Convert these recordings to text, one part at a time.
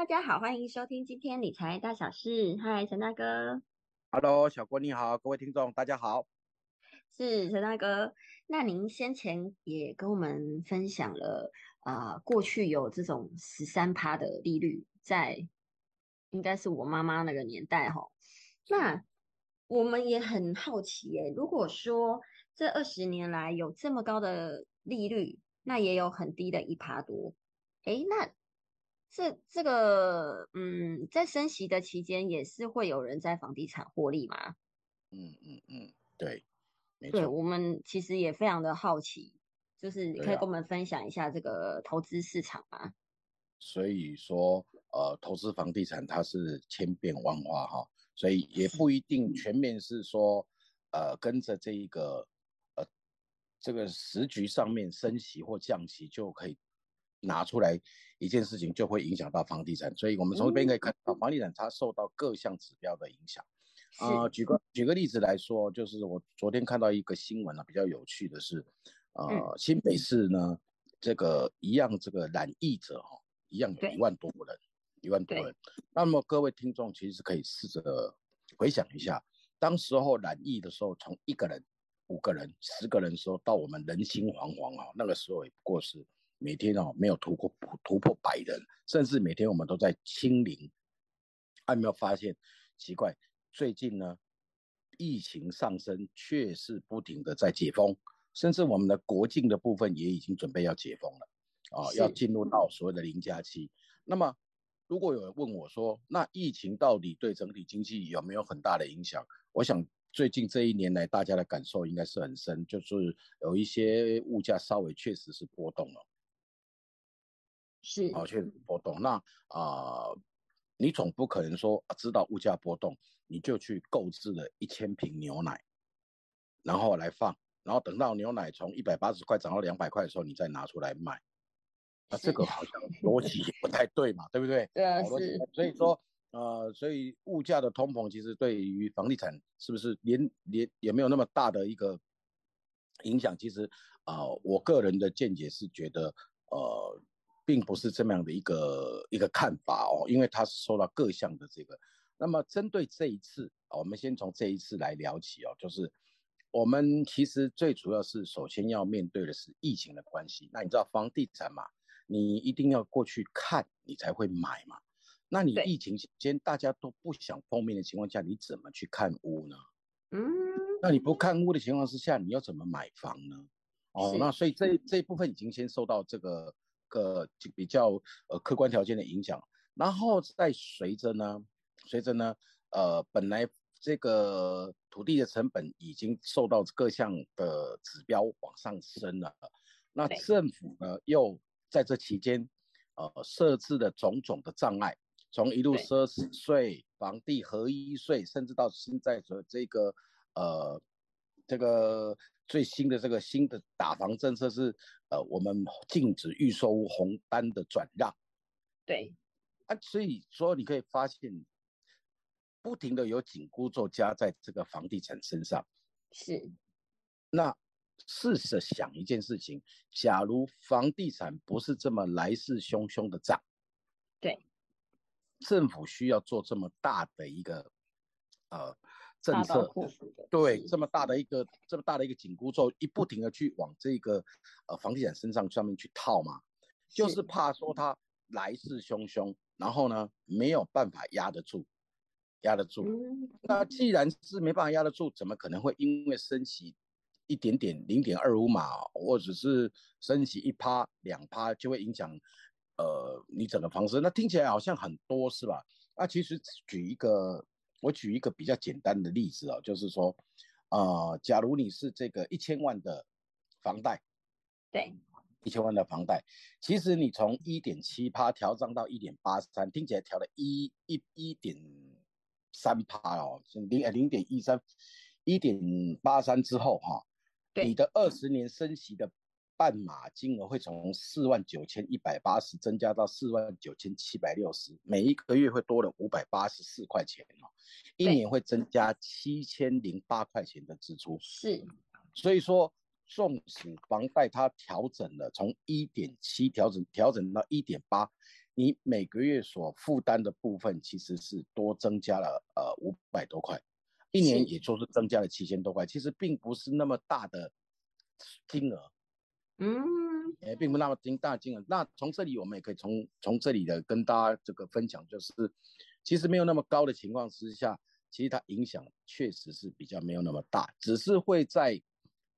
大家好，欢迎收听今天理财大小事。嗨，陈大哥。Hello，小郭你好，各位听众大家好。是陈大哥，那您先前也跟我们分享了啊，过去有这种十三趴的利率，在应该是我妈妈那个年代哈。那我们也很好奇耶，如果说这二十年来有这么高的利率，那也有很低的一趴多，哎，那。这这个嗯，在升息的期间，也是会有人在房地产获利吗？嗯嗯嗯，对，对，我们其实也非常的好奇，就是可以跟我们分享一下这个投资市场吗？所以说，呃，投资房地产它是千变万化哈，所以也不一定全面是说，呃，跟着这一个呃这个时局上面升息或降息就可以。拿出来一件事情就会影响到房地产，所以我们从这边可以看到房地产它受到各项指标的影响。啊，举个举个例子来说，就是我昨天看到一个新闻啊，比较有趣的是，呃，新北市呢这个一样这个染疫者哈，一样有一万多人，一万多人。那么各位听众其实可以试着回想一下，当时候染疫的时候，从一个人、五个人、十个人时候，到我们人心惶惶啊，那个时候也不过是。每天哦没有突破突破百人，甚至每天我们都在清零。有没有发现奇怪？最近呢，疫情上升，却是不停的在解封，甚至我们的国境的部分也已经准备要解封了啊，要进入到所谓的零加七。那么，如果有人问我说，那疫情到底对整体经济有没有很大的影响？我想最近这一年来，大家的感受应该是很深，就是有一些物价稍微确实是波动了。是啊，确实波动。那啊，你总不可能说知道物价波动，你就去购置了一千瓶牛奶，然后来放，然后等到牛奶从一百八十块涨到两百块的时候，你再拿出来卖。那这个好像逻辑不太对嘛，对不对？对啊，是。所以说，呃，所以物价的通膨其实对于房地产是不是连连也没有那么大的一个影响？其实啊，我个人的见解是觉得，呃。并不是这么样的一个一个看法哦，因为它是受到各项的这个。那么针对这一次，我们先从这一次来聊起哦，就是我们其实最主要是首先要面对的是疫情的关系。那你知道房地产嘛，你一定要过去看，你才会买嘛。那你疫情期间大家都不想碰面的情况下，你怎么去看屋呢？嗯，那你不看屋的情况之下，你要怎么买房呢？哦，那所以这这一部分已经先受到这个。个比较呃客观条件的影响，然后再随着呢，随着呢，呃，本来这个土地的成本已经受到各项的指标往上升了，那政府呢又在这期间，呃，设置了种种的障碍，从一路奢侈税、房地合一税，甚至到现在的这个呃这个。最新的这个新的打房政策是，呃，我们禁止预售屋红单的转让。对，啊，所以说你可以发现，不停的有紧箍咒加在这个房地产身上。是，那试着想一件事情，假如房地产不是这么来势汹汹的涨，对，政府需要做这么大的一个，呃。政策对这么大的一个这么大的一个紧箍咒，一不停的去往这个呃房地产身上上面去套嘛，就是怕说它来势汹汹，然后呢没有办法压得住，压得住。那既然是没办法压得住，怎么可能会因为升息一点点零点二五码，或者是升息一趴两趴就会影响呃你整个房市？那听起来好像很多是吧？那其实举一个。我举一个比较简单的例子啊，就是说，呃，假如你是这个一千万的房贷，对，一千万的房贷，其实你从一点七趴调涨到一点八三，听起来调了一一一点三趴哦，零零点一三，一点八三之后哈，你的二十年升息的。半码金额会从四万九千一百八十增加到四万九千七百六十，每一个月会多了五百八十四块钱哦，一年会增加七千零八块钱的支出。是，所以说，纵使房贷它调整了，从一点七调整调整到一点八，你每个月所负担的部分其实是多增加了呃五百多块，一年也就是增加了七千多块，其实并不是那么大的金额，嗯，也并不那么惊大惊了。那从这里我们也可以从从这里的跟大家这个分享，就是其实没有那么高的情况之下，其实它影响确实是比较没有那么大，只是会在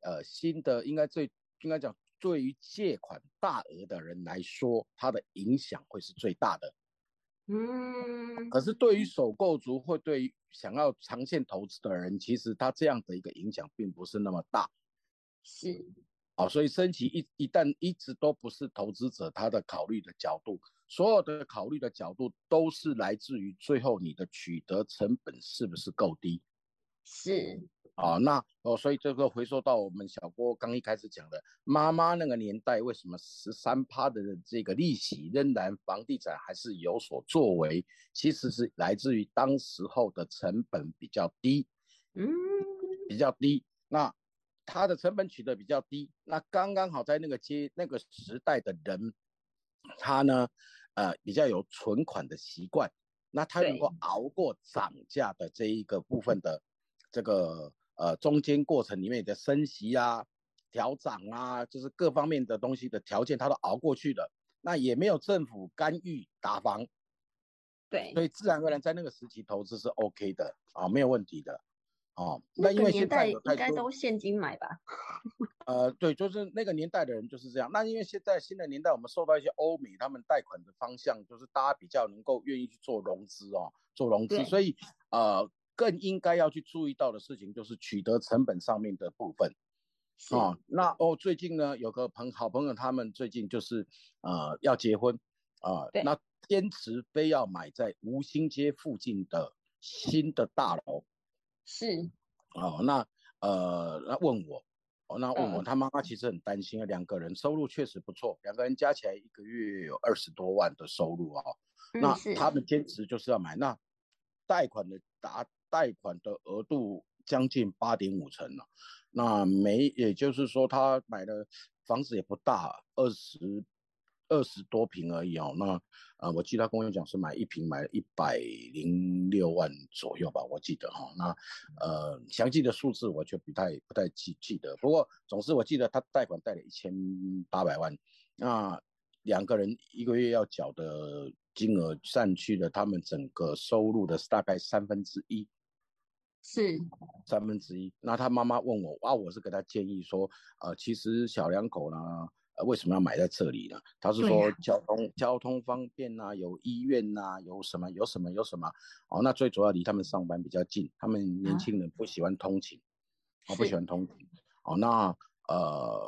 呃新的应该最应该讲。对于借款大额的人来说，它的影响会是最大的。嗯，可是对于首购族或对于想要长线投资的人，其实他这样的一个影响并不是那么大。是，哦，所以升级一一旦一直都不是投资者他的考虑的角度，所有的考虑的角度都是来自于最后你的取得成本是不是够低。是。啊，那哦，所以这个回收到我们小郭刚一开始讲的，妈妈那个年代为什么十三趴的这个利息仍然房地产还是有所作为，其实是来自于当时候的成本比较低，嗯，比较低，那它的成本取得比较低，那刚刚好在那个阶那个时代的人，他呢，呃，比较有存款的习惯，那他能够熬过涨价的这一个部分的这个。呃，中间过程里面的升息啊、调涨啊，就是各方面的东西的条件，他都熬过去了。那也没有政府干预打房，对，所以自然而然在那个时期投资是 OK 的啊，没有问题的哦。那因为现在应该都现金买吧？呃，对，就是那个年代的人就是这样。那因为现在新的年代，我们受到一些欧美他们贷款的方向，就是大家比较能够愿意去做融资哦，做融资，所以呃。更应该要去注意到的事情，就是取得成本上面的部分，啊，那哦，最近呢，有个朋好朋友，他们最近就是呃要结婚啊，那坚持非要买在吴兴街附近的新的大楼，是，哦，那呃那问我，哦那问我，他妈妈其实很担心啊，两个人收入确实不错，两个人加起来一个月有二十多万的收入啊，那他们坚持就是要买，那贷款的达。贷款的额度将近八点五成了，那没，也就是说他买的房子也不大，二十二十多平而已哦。那呃，我记得他跟我讲是买一平买一百零六万左右吧，我记得哈。那呃，详细的数字我就不太不太记记得，不过总之我记得他贷款贷了一千八百万，那两个人一个月要缴的金额占去了他们整个收入的大概三分之一。是三分之一。那他妈妈问我啊，我是给他建议说，呃，其实小两口呢，呃，为什么要买在这里呢？他是说交通交通方便呐，有医院呐，有什么有什么有什么。哦，那最主要离他们上班比较近，他们年轻人不喜欢通勤，我不喜欢通勤。哦，那呃，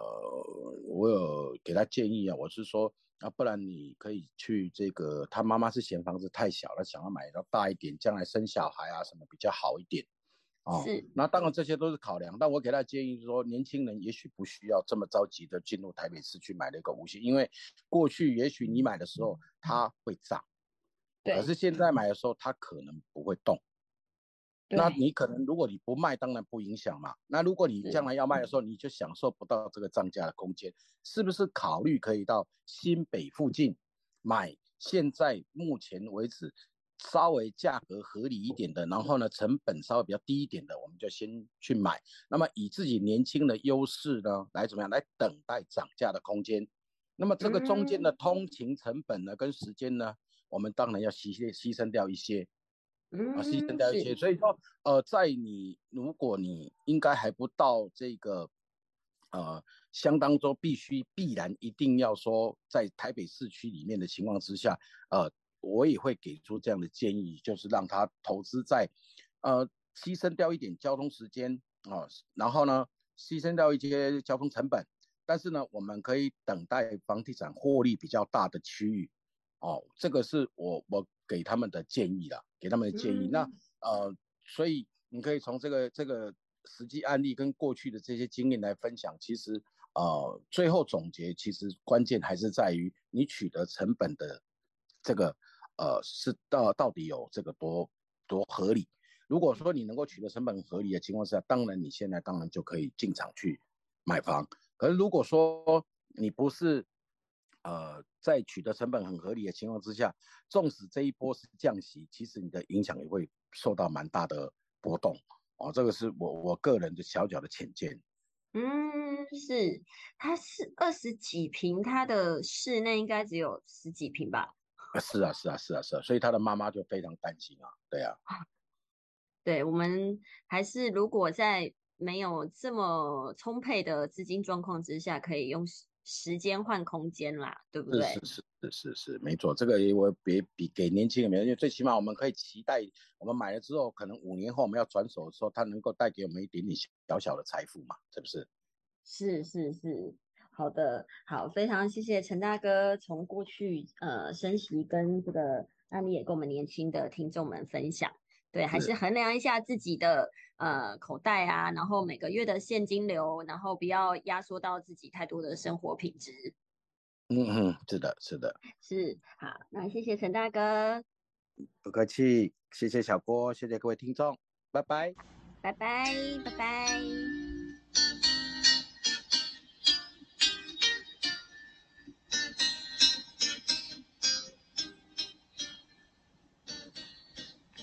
我有给他建议啊，我是说啊，不然你可以去这个，他妈妈是嫌房子太小了，想要买到大一点，将来生小孩啊什么比较好一点。哦，是，那当然这些都是考量，但我给他建议是说，年轻人也许不需要这么着急的进入台北市去买那个五星，因为过去也许你买的时候它会涨，对，可是现在买的时候它可能不会动，那你可能如果你不卖，当然不影响嘛。那如果你将来要卖的时候，你就享受不到这个涨价的空间，是不是考虑可以到新北附近买？现在目前为止。稍微价格合理一点的，然后呢，成本稍微比较低一点的，我们就先去买。那么以自己年轻的优势呢，来怎么样来等待涨价的空间？那么这个中间的通勤成本呢，跟时间呢，我们当然要牺牲牺牲掉一些，啊，牺牲掉一些。所以说，呃，在你如果你应该还不到这个，呃，相当中必须必然一定要说在台北市区里面的情况之下，呃。我也会给出这样的建议，就是让他投资在，呃，牺牲掉一点交通时间啊，然后呢，牺牲掉一些交通成本，但是呢，我们可以等待房地产获利比较大的区域，哦，这个是我我给他们的建议啦，给他们的建议。那呃，所以你可以从这个这个实际案例跟过去的这些经验来分享，其实呃，最后总结，其实关键还是在于你取得成本的这个。呃，是到到底有这个多多合理？如果说你能够取得成本合理的情况下，当然你现在当然就可以进场去买房。可是如果说你不是呃，在取得成本很合理的情况之下，纵使这一波是降息，其实你的影响也会受到蛮大的波动哦。这个是我我个人的小小的浅见。嗯，是，它是二十几平，它的室内应该只有十几平吧？啊，是啊，是啊，是啊，是啊，所以他的妈妈就非常担心啊，对啊。对，我们还是如果在没有这么充沛的资金状况之下，可以用。时间换空间啦，对不对？是是是是是没错，这个我别比给年轻人，因为最起码我们可以期待，我们买了之后，可能五年后我们要转手的时候，它能够带给我们一点点小小的财富嘛，是不是？是是是，好的，好，非常谢谢陈大哥，从过去呃升息跟这个案例也跟我们年轻的听众们分享。对，还是衡量一下自己的呃口袋啊，然后每个月的现金流，然后不要压缩到自己太多的生活品质。嗯嗯，是的，是的，是好，那谢谢陈大哥，不客气，谢谢小郭，谢谢各位听众，拜拜，拜拜，拜拜。